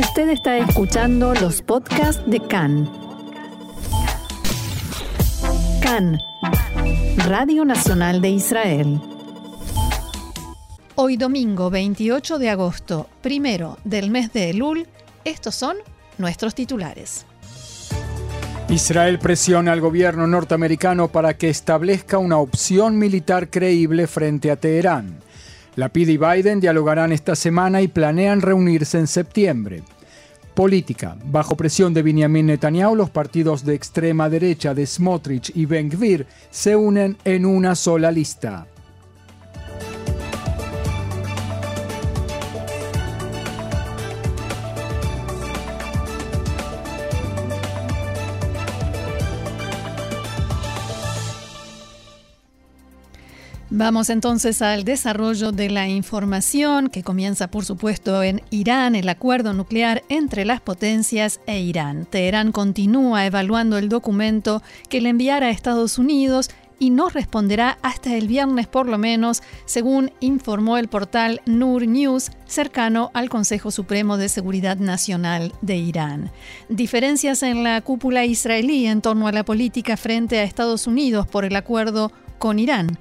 Usted está escuchando los podcasts de CAN. CAN, Radio Nacional de Israel. Hoy domingo 28 de agosto, primero del mes de Elul, estos son nuestros titulares. Israel presiona al gobierno norteamericano para que establezca una opción militar creíble frente a Teherán. Lapid y Biden dialogarán esta semana y planean reunirse en septiembre. Política. Bajo presión de Benjamin Netanyahu, los partidos de extrema derecha de Smotrich y Ben Gvir se unen en una sola lista. Vamos entonces al desarrollo de la información que comienza por supuesto en Irán, el acuerdo nuclear entre las potencias e Irán. Teherán continúa evaluando el documento que le enviará a Estados Unidos y no responderá hasta el viernes por lo menos, según informó el portal Nur News, cercano al Consejo Supremo de Seguridad Nacional de Irán. Diferencias en la cúpula israelí en torno a la política frente a Estados Unidos por el acuerdo con Irán.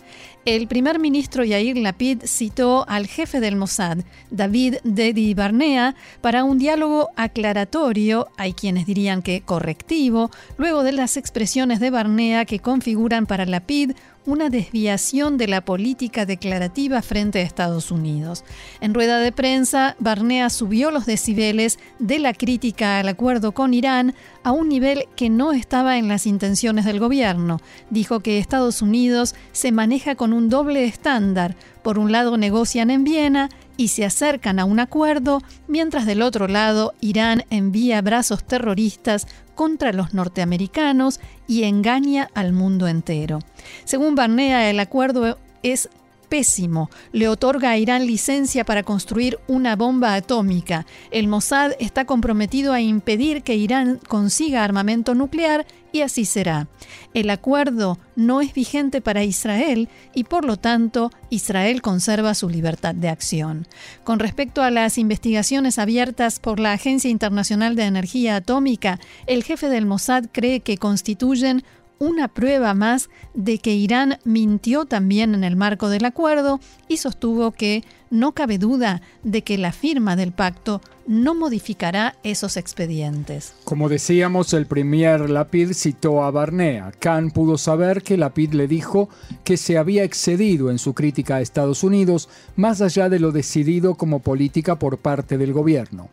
El primer ministro Yair Lapid citó al jefe del Mossad, David Dedi Barnea, para un diálogo aclaratorio, hay quienes dirían que correctivo, luego de las expresiones de Barnea que configuran para Lapid una desviación de la política declarativa frente a Estados Unidos. En rueda de prensa, Barnea subió los decibeles de la crítica al acuerdo con Irán a un nivel que no estaba en las intenciones del gobierno. Dijo que Estados Unidos se maneja con un doble estándar. Por un lado negocian en Viena y se acercan a un acuerdo, mientras del otro lado Irán envía brazos terroristas contra los norteamericanos y engaña al mundo entero. Según Barnea, el acuerdo es pésimo. Le otorga a Irán licencia para construir una bomba atómica. El Mossad está comprometido a impedir que Irán consiga armamento nuclear y así será. El acuerdo no es vigente para Israel y por lo tanto Israel conserva su libertad de acción. Con respecto a las investigaciones abiertas por la Agencia Internacional de Energía Atómica, el jefe del Mossad cree que constituyen una prueba más de que Irán mintió también en el marco del acuerdo y sostuvo que no cabe duda de que la firma del pacto no modificará esos expedientes. Como decíamos, el premier Lapid citó a Barnea. Khan pudo saber que Lapid le dijo que se había excedido en su crítica a Estados Unidos, más allá de lo decidido como política por parte del gobierno.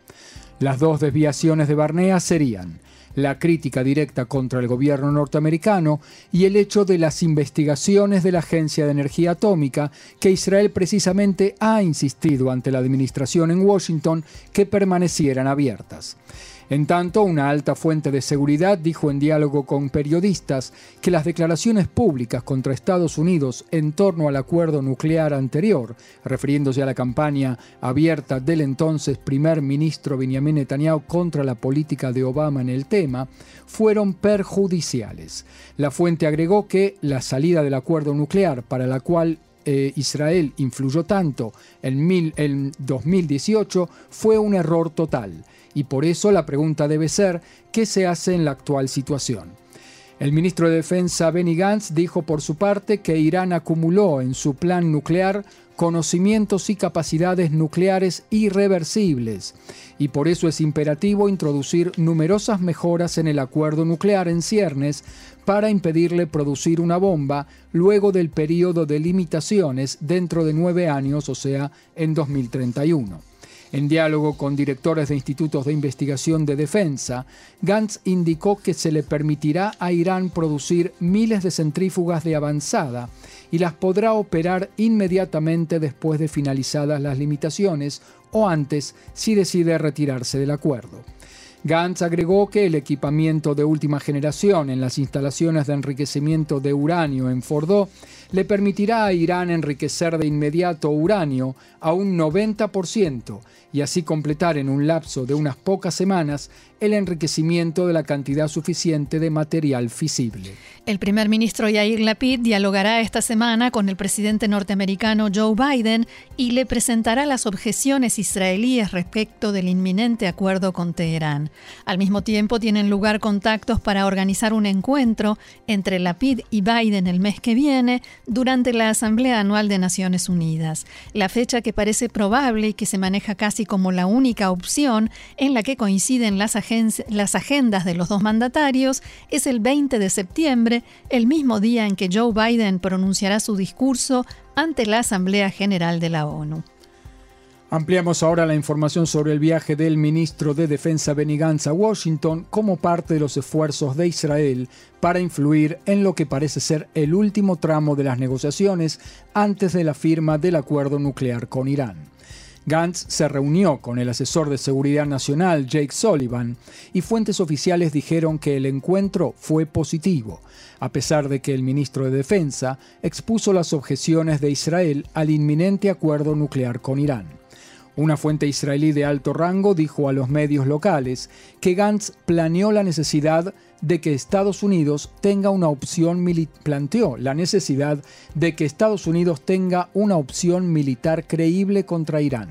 Las dos desviaciones de Barnea serían la crítica directa contra el gobierno norteamericano y el hecho de las investigaciones de la Agencia de Energía Atómica que Israel precisamente ha insistido ante la administración en Washington que permanecieran abiertas. En tanto, una alta fuente de seguridad dijo en diálogo con periodistas que las declaraciones públicas contra Estados Unidos en torno al acuerdo nuclear anterior, refiriéndose a la campaña abierta del entonces primer ministro Benjamin Netanyahu contra la política de Obama en el tema, fueron perjudiciales. La fuente agregó que la salida del acuerdo nuclear para la cual eh, Israel influyó tanto en, en 2018 fue un error total y por eso la pregunta debe ser, ¿qué se hace en la actual situación? El ministro de Defensa Benny Gantz dijo por su parte que Irán acumuló en su plan nuclear conocimientos y capacidades nucleares irreversibles y por eso es imperativo introducir numerosas mejoras en el acuerdo nuclear en ciernes para impedirle producir una bomba luego del periodo de limitaciones dentro de nueve años, o sea, en 2031. En diálogo con directores de institutos de investigación de defensa, Gantz indicó que se le permitirá a Irán producir miles de centrífugas de avanzada y las podrá operar inmediatamente después de finalizadas las limitaciones o antes si decide retirarse del acuerdo. Gantz agregó que el equipamiento de última generación en las instalaciones de enriquecimiento de uranio en Fordo le permitirá a Irán enriquecer de inmediato uranio a un 90% y así completar en un lapso de unas pocas semanas el enriquecimiento de la cantidad suficiente de material fisible. El primer ministro Yair Lapid dialogará esta semana con el presidente norteamericano Joe Biden y le presentará las objeciones israelíes respecto del inminente acuerdo con Teherán. Al mismo tiempo, tienen lugar contactos para organizar un encuentro entre Lapid y Biden el mes que viene durante la Asamblea Anual de Naciones Unidas, la fecha que parece probable y que se maneja casi como la única opción en la que coinciden las, agendas de los dos mandatarios es el 20 de septiembre, el mismo día en que Joe Biden pronunciará su discurso ante la Asamblea General de la ONU. Ampliamos ahora la información sobre el viaje del ministro de Defensa Benny Gantz a Washington como parte de los esfuerzos de Israel para influir en lo que parece ser el último tramo de las negociaciones antes de la firma del acuerdo nuclear con Irán. Gantz se reunió con el asesor de seguridad nacional Jake Sullivan y fuentes oficiales dijeron que el encuentro fue positivo, a pesar de que el ministro de Defensa expuso las objeciones de Israel al inminente acuerdo nuclear con Irán. Una fuente israelí de alto rango dijo a los medios locales que Gantz planeó la necesidad de que Estados Unidos tenga una opción planteó la necesidad de que Estados Unidos tenga una opción militar creíble contra Irán.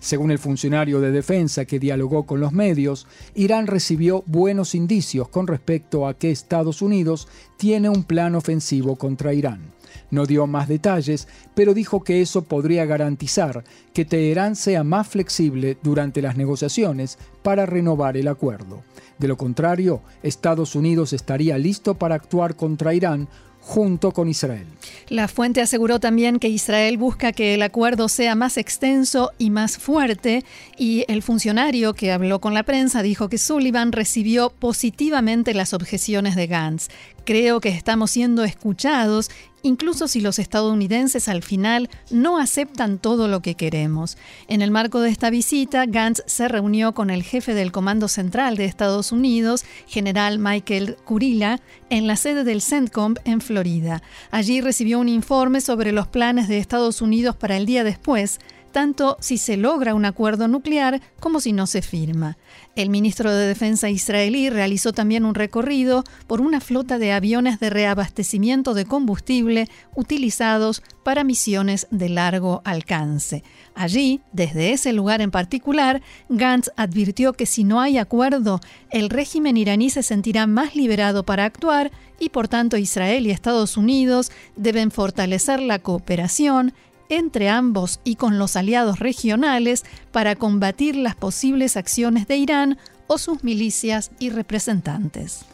Según el funcionario de defensa que dialogó con los medios, Irán recibió buenos indicios con respecto a que Estados Unidos tiene un plan ofensivo contra Irán. No dio más detalles, pero dijo que eso podría garantizar que Teherán sea más flexible durante las negociaciones para renovar el acuerdo. De lo contrario, Estados Unidos estaría listo para actuar contra Irán junto con Israel. La fuente aseguró también que Israel busca que el acuerdo sea más extenso y más fuerte y el funcionario que habló con la prensa dijo que Sullivan recibió positivamente las objeciones de Gantz. Creo que estamos siendo escuchados incluso si los estadounidenses al final no aceptan todo lo que queremos. En el marco de esta visita, Gantz se reunió con el jefe del Comando Central de Estados Unidos, general Michael Kurila, en la sede del CENTCOM en Florida. Allí recibió un informe sobre los planes de Estados Unidos para el día después, tanto si se logra un acuerdo nuclear como si no se firma. El ministro de Defensa israelí realizó también un recorrido por una flota de aviones de reabastecimiento de combustible utilizados para misiones de largo alcance. Allí, desde ese lugar en particular, Gantz advirtió que si no hay acuerdo, el régimen iraní se sentirá más liberado para actuar y por tanto Israel y Estados Unidos deben fortalecer la cooperación entre ambos y con los aliados regionales para combatir las posibles acciones de Irán o sus milicias y representantes.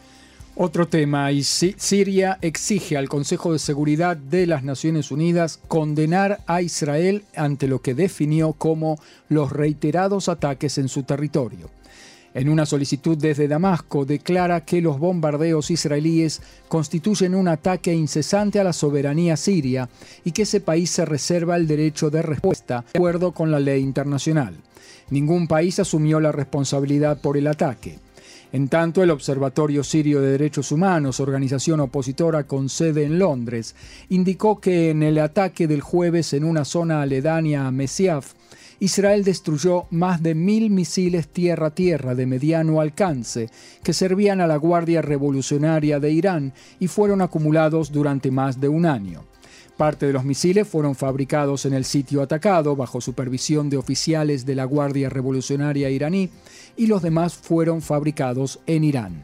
Otro tema, Siria exige al Consejo de Seguridad de las Naciones Unidas condenar a Israel ante lo que definió como los reiterados ataques en su territorio. En una solicitud desde Damasco declara que los bombardeos israelíes constituyen un ataque incesante a la soberanía siria y que ese país se reserva el derecho de respuesta de acuerdo con la ley internacional. Ningún país asumió la responsabilidad por el ataque. En tanto, el Observatorio Sirio de Derechos Humanos, organización opositora con sede en Londres, indicó que en el ataque del jueves en una zona aledaña a Mesiaf, Israel destruyó más de mil misiles tierra-tierra de mediano alcance que servían a la Guardia Revolucionaria de Irán y fueron acumulados durante más de un año. Parte de los misiles fueron fabricados en el sitio atacado bajo supervisión de oficiales de la Guardia Revolucionaria iraní y los demás fueron fabricados en Irán.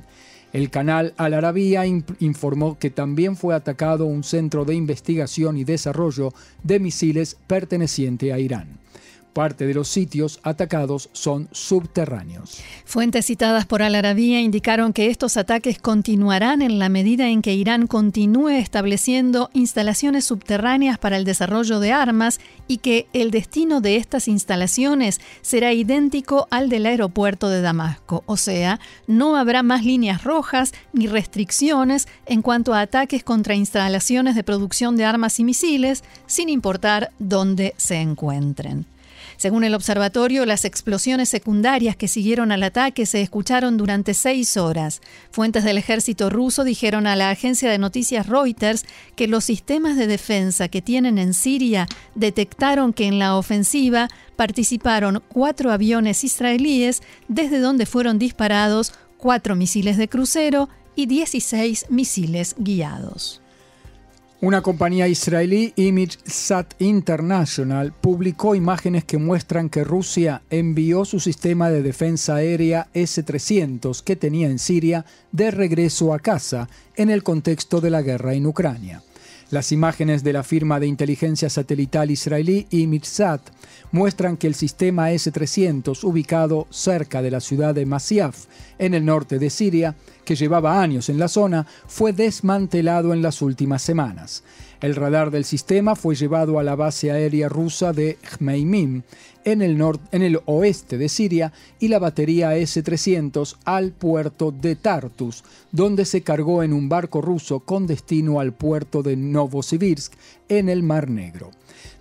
El canal Al Arabia informó que también fue atacado un centro de investigación y desarrollo de misiles perteneciente a Irán. Parte de los sitios atacados son subterráneos. Fuentes citadas por Al Arabia indicaron que estos ataques continuarán en la medida en que Irán continúe estableciendo instalaciones subterráneas para el desarrollo de armas y que el destino de estas instalaciones será idéntico al del aeropuerto de Damasco. O sea, no habrá más líneas rojas ni restricciones en cuanto a ataques contra instalaciones de producción de armas y misiles, sin importar dónde se encuentren. Según el observatorio, las explosiones secundarias que siguieron al ataque se escucharon durante seis horas. Fuentes del ejército ruso dijeron a la agencia de noticias Reuters que los sistemas de defensa que tienen en Siria detectaron que en la ofensiva participaron cuatro aviones israelíes desde donde fueron disparados cuatro misiles de crucero y 16 misiles guiados. Una compañía israelí, ImageSat International, publicó imágenes que muestran que Rusia envió su sistema de defensa aérea S-300 que tenía en Siria de regreso a casa en el contexto de la guerra en Ucrania. Las imágenes de la firma de inteligencia satelital israelí ImageSat muestran que el sistema S-300, ubicado cerca de la ciudad de Masyaf, en el norte de Siria, que llevaba años en la zona, fue desmantelado en las últimas semanas. El radar del sistema fue llevado a la base aérea rusa de Jmeimim, en el, en el oeste de Siria, y la batería S-300 al puerto de Tartus, donde se cargó en un barco ruso con destino al puerto de Novosibirsk, en el Mar Negro.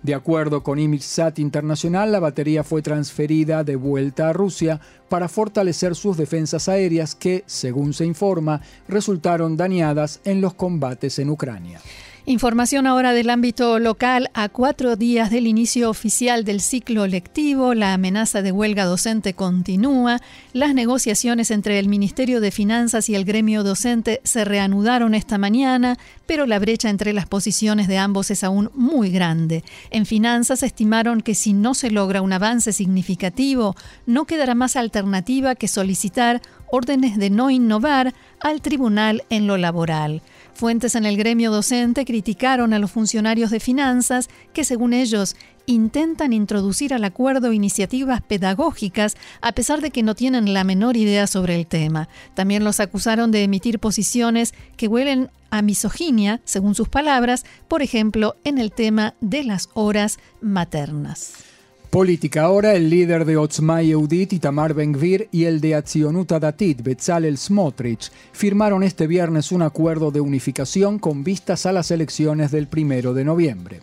De acuerdo con ImageSat Internacional, la batería fue transferida de vuelta a Rusia para fortalecer sus defensas aéreas que, según se informa, resultaron dañadas en los combates en Ucrania. Información ahora del ámbito local. A cuatro días del inicio oficial del ciclo lectivo, la amenaza de huelga docente continúa. Las negociaciones entre el Ministerio de Finanzas y el gremio docente se reanudaron esta mañana, pero la brecha entre las posiciones de ambos es aún muy grande. En Finanzas estimaron que si no se logra un avance significativo, no quedará más alternativa que solicitar órdenes de no innovar al tribunal en lo laboral. Fuentes en el gremio docente criticaron a los funcionarios de finanzas que, según ellos, intentan introducir al acuerdo iniciativas pedagógicas a pesar de que no tienen la menor idea sobre el tema. También los acusaron de emitir posiciones que huelen a misoginia, según sus palabras, por ejemplo, en el tema de las horas maternas. Política ahora, el líder de Otzma Yehudit, Itamar Ben-Gvir, y el de Atzionuta Datit, Betzalel Smotrich, firmaron este viernes un acuerdo de unificación con vistas a las elecciones del primero de noviembre.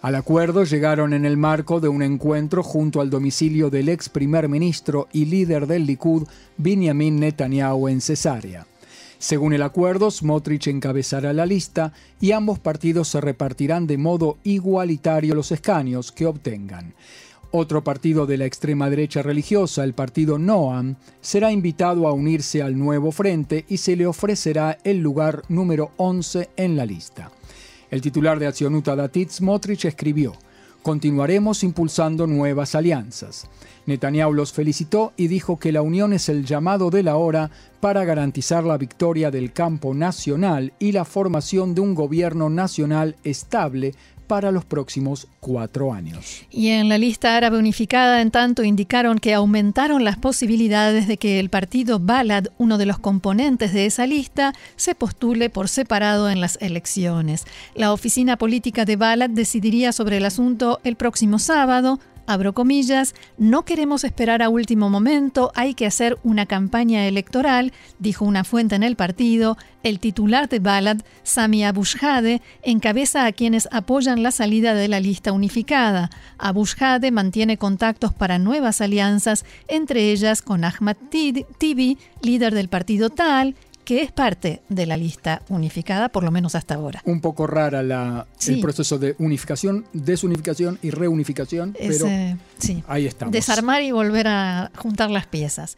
Al acuerdo llegaron en el marco de un encuentro junto al domicilio del ex primer ministro y líder del Likud, Benjamin Netanyahu, en Cesarea. Según el acuerdo, Smotrich encabezará la lista y ambos partidos se repartirán de modo igualitario los escaños que obtengan. Otro partido de la extrema derecha religiosa, el partido Noam, será invitado a unirse al nuevo frente y se le ofrecerá el lugar número 11 en la lista. El titular de Accionuta Datit Smotrich escribió, Continuaremos impulsando nuevas alianzas. Netanyahu los felicitó y dijo que la unión es el llamado de la hora para garantizar la victoria del campo nacional y la formación de un gobierno nacional estable para los próximos cuatro años. Y en la lista árabe unificada, en tanto, indicaron que aumentaron las posibilidades de que el partido Balad, uno de los componentes de esa lista, se postule por separado en las elecciones. La oficina política de Balad decidiría sobre el asunto el próximo sábado, abro comillas, no queremos esperar a último momento, hay que hacer una campaña electoral, dijo una fuente en el partido. El titular de Balad, Sami Abushade, encabeza a quienes apoyan la salida de la lista unificada. Abushade mantiene contactos para nuevas alianzas, entre ellas con Ahmad Tibi, líder del partido Tal, que es parte de la lista unificada, por lo menos hasta ahora. Un poco rara la, el proceso de unificación, desunificación y reunificación, pero sí. ahí estamos. Desarmar y volver a juntar las piezas.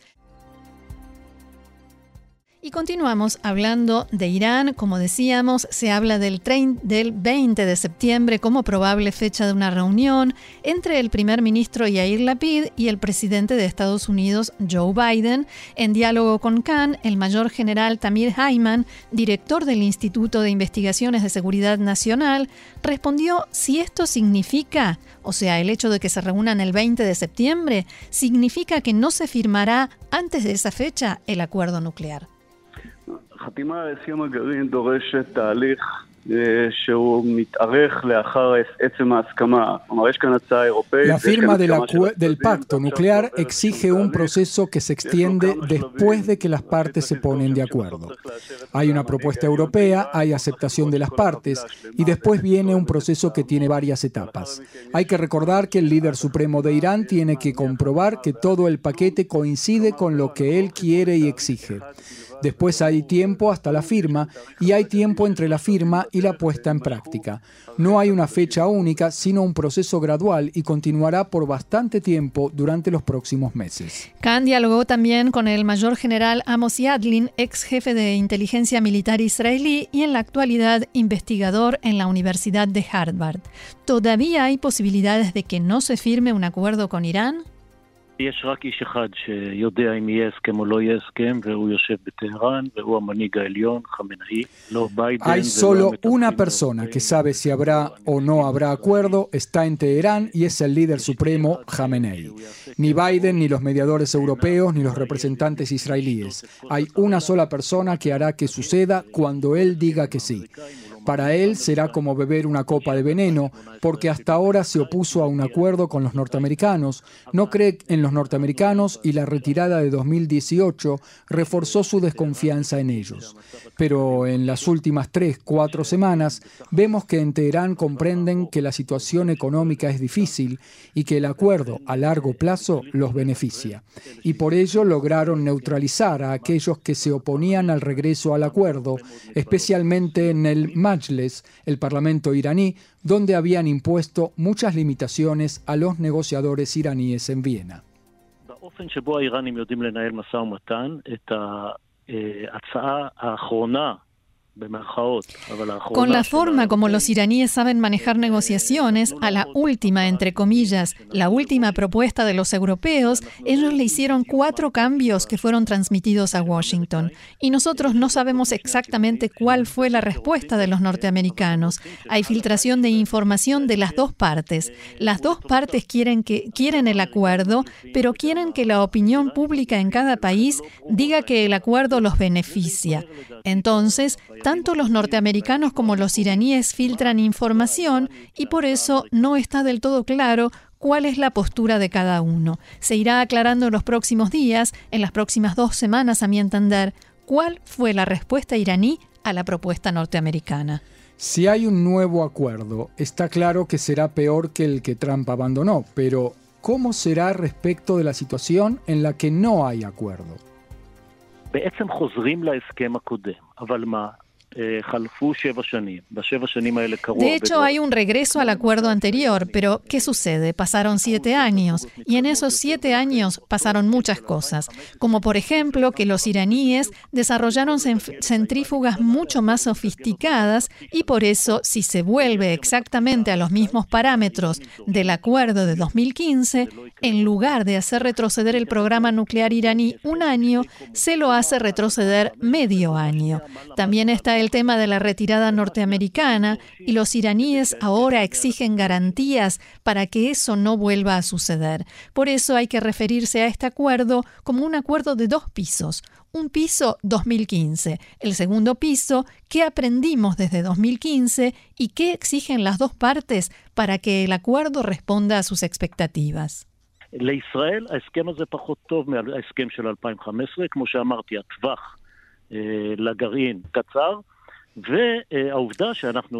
Y continuamos hablando de Irán. Como decíamos, se habla del, del 20 de septiembre como probable fecha de una reunión entre el primer ministro Yair Lapid y el presidente de Estados Unidos, Joe Biden. En diálogo con Khan, el mayor general Tamir Hayman, director del Instituto de Investigaciones de Seguridad Nacional, respondió si esto significa, o sea, el hecho de que se reúnan el 20 de septiembre, significa que no se firmará antes de esa fecha el acuerdo nuclear. La firma del pacto nuclear exige un proceso que se extiende después de que las partes se ponen de acuerdo. Hay una propuesta europea, hay aceptación de las partes y después viene un proceso que tiene varias etapas. Hay que recordar que el líder supremo de Irán tiene que comprobar que todo el paquete coincide con lo que él quiere y exige. Después hay tiempo hasta la firma y hay tiempo entre la firma y la puesta en práctica. No hay una fecha única, sino un proceso gradual y continuará por bastante tiempo durante los próximos meses. Khan dialogó también con el mayor general Amos Yadlin, ex jefe de inteligencia militar israelí y en la actualidad investigador en la Universidad de Harvard. ¿Todavía hay posibilidades de que no se firme un acuerdo con Irán? Hay solo una persona que sabe si habrá o no habrá acuerdo, está en Teherán y es el líder supremo Khamenei. Ni Biden, ni los mediadores europeos, ni los representantes israelíes. Hay una sola persona que hará que suceda cuando él diga que sí. Para él será como beber una copa de veneno, porque hasta ahora se opuso a un acuerdo con los norteamericanos, no cree en los norteamericanos y la retirada de 2018 reforzó su desconfianza en ellos. Pero en las últimas tres, cuatro semanas vemos que en Teherán comprenden que la situación económica es difícil y que el acuerdo a largo plazo los beneficia. Y por ello lograron neutralizar a aquellos que se oponían al regreso al acuerdo, especialmente en el el Parlamento iraní, donde habían impuesto muchas limitaciones a los negociadores iraníes en Viena. Con la forma como los iraníes saben manejar negociaciones, a la última, entre comillas, la última propuesta de los europeos, ellos le hicieron cuatro cambios que fueron transmitidos a Washington. Y nosotros no sabemos exactamente cuál fue la respuesta de los norteamericanos. Hay filtración de información de las dos partes. Las dos partes quieren, que, quieren el acuerdo, pero quieren que la opinión pública en cada país diga que el acuerdo los beneficia. Entonces, tanto los norteamericanos como los iraníes filtran información y por eso no está del todo claro cuál es la postura de cada uno. Se irá aclarando en los próximos días, en las próximas dos semanas a mi entender, cuál fue la respuesta iraní a la propuesta norteamericana. Si hay un nuevo acuerdo, está claro que será peor que el que Trump abandonó, pero ¿cómo será respecto de la situación en la que no hay acuerdo? De hecho, hay un regreso al acuerdo anterior, pero ¿qué sucede? Pasaron siete años y en esos siete años pasaron muchas cosas, como por ejemplo que los iraníes desarrollaron centrífugas mucho más sofisticadas y por eso, si se vuelve exactamente a los mismos parámetros del acuerdo de 2015, en lugar de hacer retroceder el programa nuclear iraní un año, se lo hace retroceder medio año. También está el el tema de la retirada norteamericana y los iraníes ahora exigen garantías para que eso no vuelva a suceder. Por eso hay que referirse a este acuerdo como un acuerdo de dos pisos. Un piso 2015, el segundo piso, qué aprendimos desde 2015 y qué exigen las dos partes para que el acuerdo responda a sus expectativas.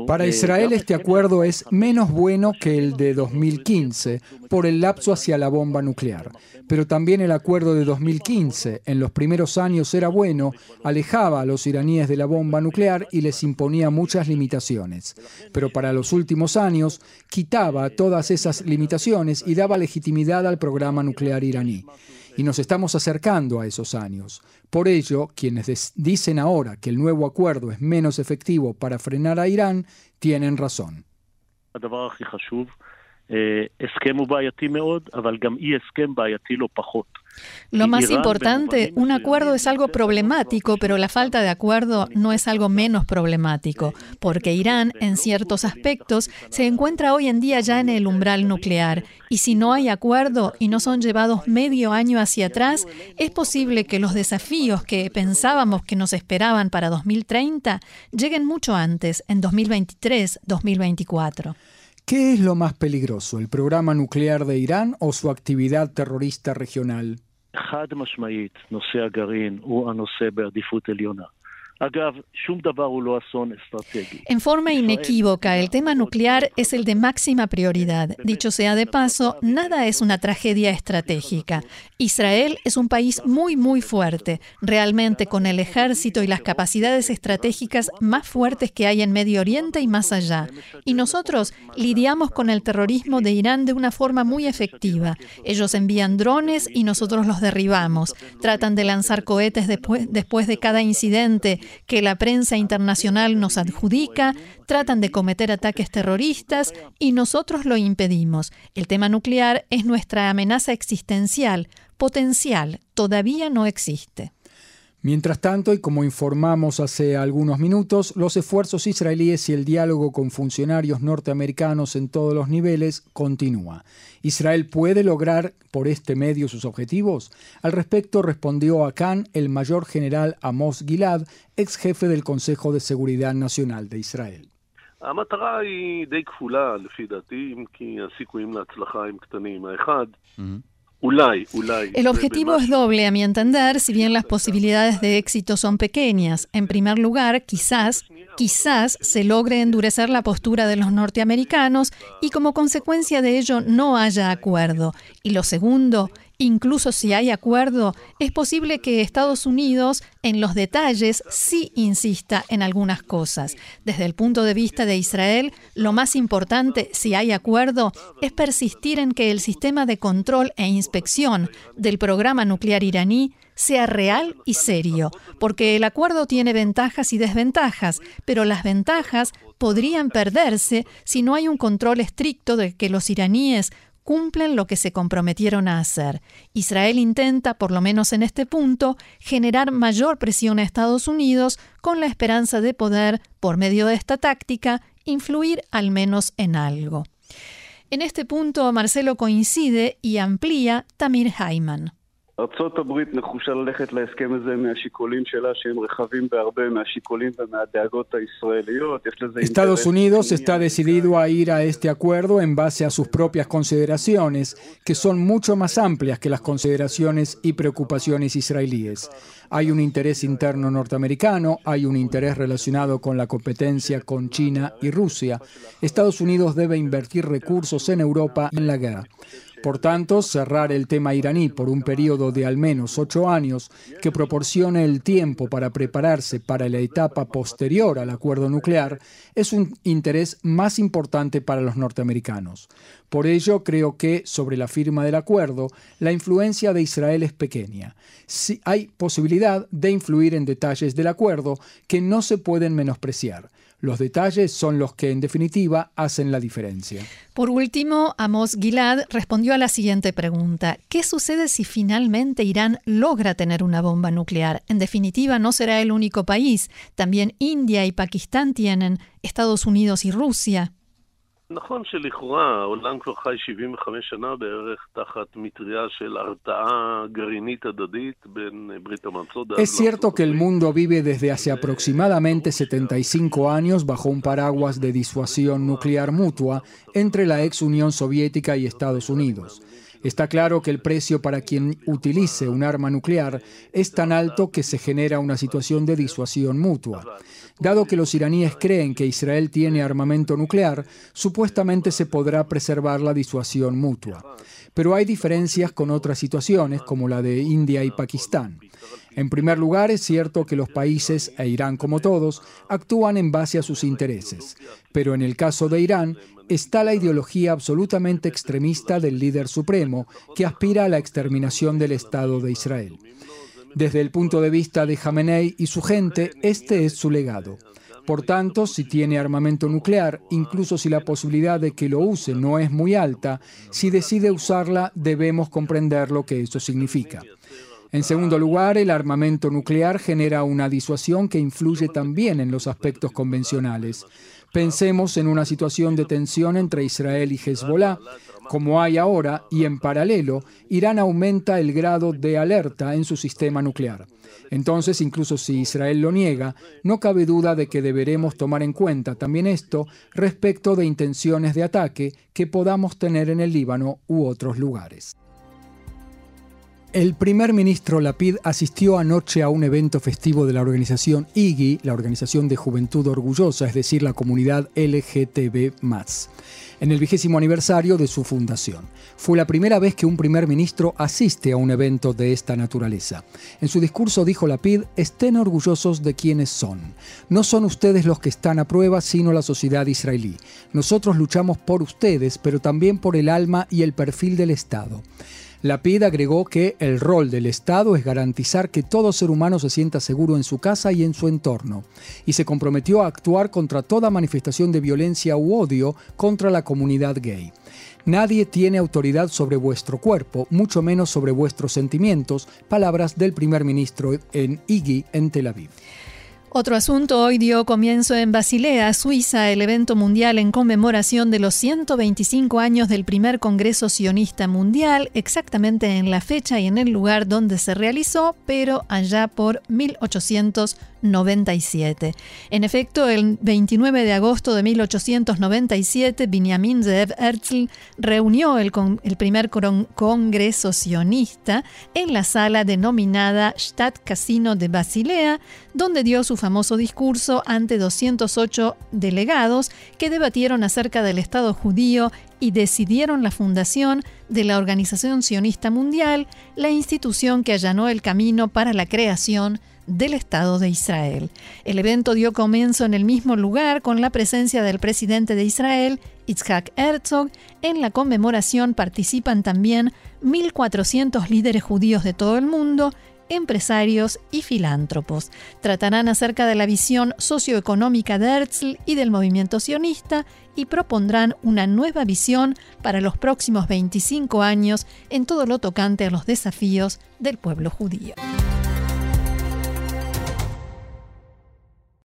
Para Israel este acuerdo es menos bueno que el de 2015 por el lapso hacia la bomba nuclear. Pero también el acuerdo de 2015 en los primeros años era bueno, alejaba a los iraníes de la bomba nuclear y les imponía muchas limitaciones. Pero para los últimos años quitaba todas esas limitaciones y daba legitimidad al programa nuclear iraní y nos estamos acercando a esos años. Por ello, quienes dicen ahora que el nuevo acuerdo es menos efectivo para frenar a Irán, tienen razón. Lo más importante, un acuerdo es algo problemático, pero la falta de acuerdo no es algo menos problemático, porque Irán, en ciertos aspectos, se encuentra hoy en día ya en el umbral nuclear. Y si no hay acuerdo y no son llevados medio año hacia atrás, es posible que los desafíos que pensábamos que nos esperaban para 2030 lleguen mucho antes, en 2023, 2024. ¿Qué es lo más peligroso, el programa nuclear de Irán o su actividad terrorista regional? En forma inequívoca, el tema nuclear es el de máxima prioridad. Dicho sea de paso, nada es una tragedia estratégica. Israel es un país muy, muy fuerte, realmente con el ejército y las capacidades estratégicas más fuertes que hay en Medio Oriente y más allá. Y nosotros lidiamos con el terrorismo de Irán de una forma muy efectiva. Ellos envían drones y nosotros los derribamos. Tratan de lanzar cohetes después, después de cada incidente que la prensa internacional nos adjudica, tratan de cometer ataques terroristas y nosotros lo impedimos. El tema nuclear es nuestra amenaza existencial, potencial, todavía no existe. Mientras tanto, y como informamos hace algunos minutos, los esfuerzos israelíes y el diálogo con funcionarios norteamericanos en todos los niveles continúa. ¿Israel puede lograr por este medio sus objetivos? Al respecto respondió a Khan el mayor general Amos Gilad, ex jefe del Consejo de Seguridad Nacional de Israel. El objetivo es doble, a mi entender, si bien las posibilidades de éxito son pequeñas. En primer lugar, quizás, quizás se logre endurecer la postura de los norteamericanos y como consecuencia de ello no haya acuerdo. Y lo segundo, Incluso si hay acuerdo, es posible que Estados Unidos en los detalles sí insista en algunas cosas. Desde el punto de vista de Israel, lo más importante, si hay acuerdo, es persistir en que el sistema de control e inspección del programa nuclear iraní sea real y serio, porque el acuerdo tiene ventajas y desventajas, pero las ventajas podrían perderse si no hay un control estricto de que los iraníes cumplen lo que se comprometieron a hacer. Israel intenta, por lo menos en este punto, generar mayor presión a Estados Unidos con la esperanza de poder, por medio de esta táctica, influir al menos en algo. En este punto, Marcelo coincide y amplía Tamir Hayman. Estados Unidos está decidido a ir a este acuerdo en base a sus propias consideraciones, que son mucho más amplias que las consideraciones y preocupaciones israelíes. Hay un interés interno norteamericano, hay un interés relacionado con la competencia con China y Rusia. Estados Unidos debe invertir recursos en Europa en la guerra. Por tanto, cerrar el tema iraní por un periodo de al menos ocho años que proporcione el tiempo para prepararse para la etapa posterior al acuerdo nuclear es un interés más importante para los norteamericanos. Por ello, creo que sobre la firma del acuerdo, la influencia de Israel es pequeña. Si hay posibilidad de influir en detalles del acuerdo que no se pueden menospreciar. Los detalles son los que en definitiva hacen la diferencia. Por último, Amos Gilad respondió a la siguiente pregunta. ¿Qué sucede si finalmente Irán logra tener una bomba nuclear? En definitiva, no será el único país. También India y Pakistán tienen, Estados Unidos y Rusia. Es cierto que el mundo vive desde hace aproximadamente 75 años bajo un paraguas de disuasión nuclear mutua entre la ex Unión Soviética y Estados Unidos. Está claro que el precio para quien utilice un arma nuclear es tan alto que se genera una situación de disuasión mutua. Dado que los iraníes creen que Israel tiene armamento nuclear, supuestamente se podrá preservar la disuasión mutua. Pero hay diferencias con otras situaciones, como la de India y Pakistán. En primer lugar, es cierto que los países, e Irán como todos, actúan en base a sus intereses. Pero en el caso de Irán, está la ideología absolutamente extremista del líder supremo, que aspira a la exterminación del Estado de Israel. Desde el punto de vista de Jamenei y su gente, este es su legado. Por tanto, si tiene armamento nuclear, incluso si la posibilidad de que lo use no es muy alta, si decide usarla debemos comprender lo que eso significa. En segundo lugar, el armamento nuclear genera una disuasión que influye también en los aspectos convencionales. Pensemos en una situación de tensión entre Israel y Hezbollah, como hay ahora, y en paralelo, Irán aumenta el grado de alerta en su sistema nuclear. Entonces, incluso si Israel lo niega, no cabe duda de que deberemos tomar en cuenta también esto respecto de intenciones de ataque que podamos tener en el Líbano u otros lugares. El primer ministro Lapid asistió anoche a un evento festivo de la organización IGI, la Organización de Juventud Orgullosa, es decir, la comunidad LGTB, en el vigésimo aniversario de su fundación. Fue la primera vez que un primer ministro asiste a un evento de esta naturaleza. En su discurso dijo Lapid: estén orgullosos de quienes son. No son ustedes los que están a prueba, sino la sociedad israelí. Nosotros luchamos por ustedes, pero también por el alma y el perfil del Estado. Lapid agregó que el rol del Estado es garantizar que todo ser humano se sienta seguro en su casa y en su entorno, y se comprometió a actuar contra toda manifestación de violencia u odio contra la comunidad gay. Nadie tiene autoridad sobre vuestro cuerpo, mucho menos sobre vuestros sentimientos, palabras del primer ministro en Igi en Tel Aviv. Otro asunto hoy dio comienzo en Basilea, Suiza, el evento mundial en conmemoración de los 125 años del primer Congreso Sionista Mundial, exactamente en la fecha y en el lugar donde se realizó, pero allá por 1800 97. En efecto, el 29 de agosto de 1897, Benjamin Zev Herzl reunió el, el primer congreso sionista en la sala denominada Stadt Casino de Basilea, donde dio su famoso discurso ante 208 delegados que debatieron acerca del Estado judío y decidieron la fundación de la Organización Sionista Mundial, la institución que allanó el camino para la creación del Estado de Israel. El evento dio comienzo en el mismo lugar con la presencia del presidente de Israel, Itzhak Herzog. En la conmemoración participan también 1.400 líderes judíos de todo el mundo, empresarios y filántropos. Tratarán acerca de la visión socioeconómica de Herzl y del movimiento sionista y propondrán una nueva visión para los próximos 25 años en todo lo tocante a los desafíos del pueblo judío.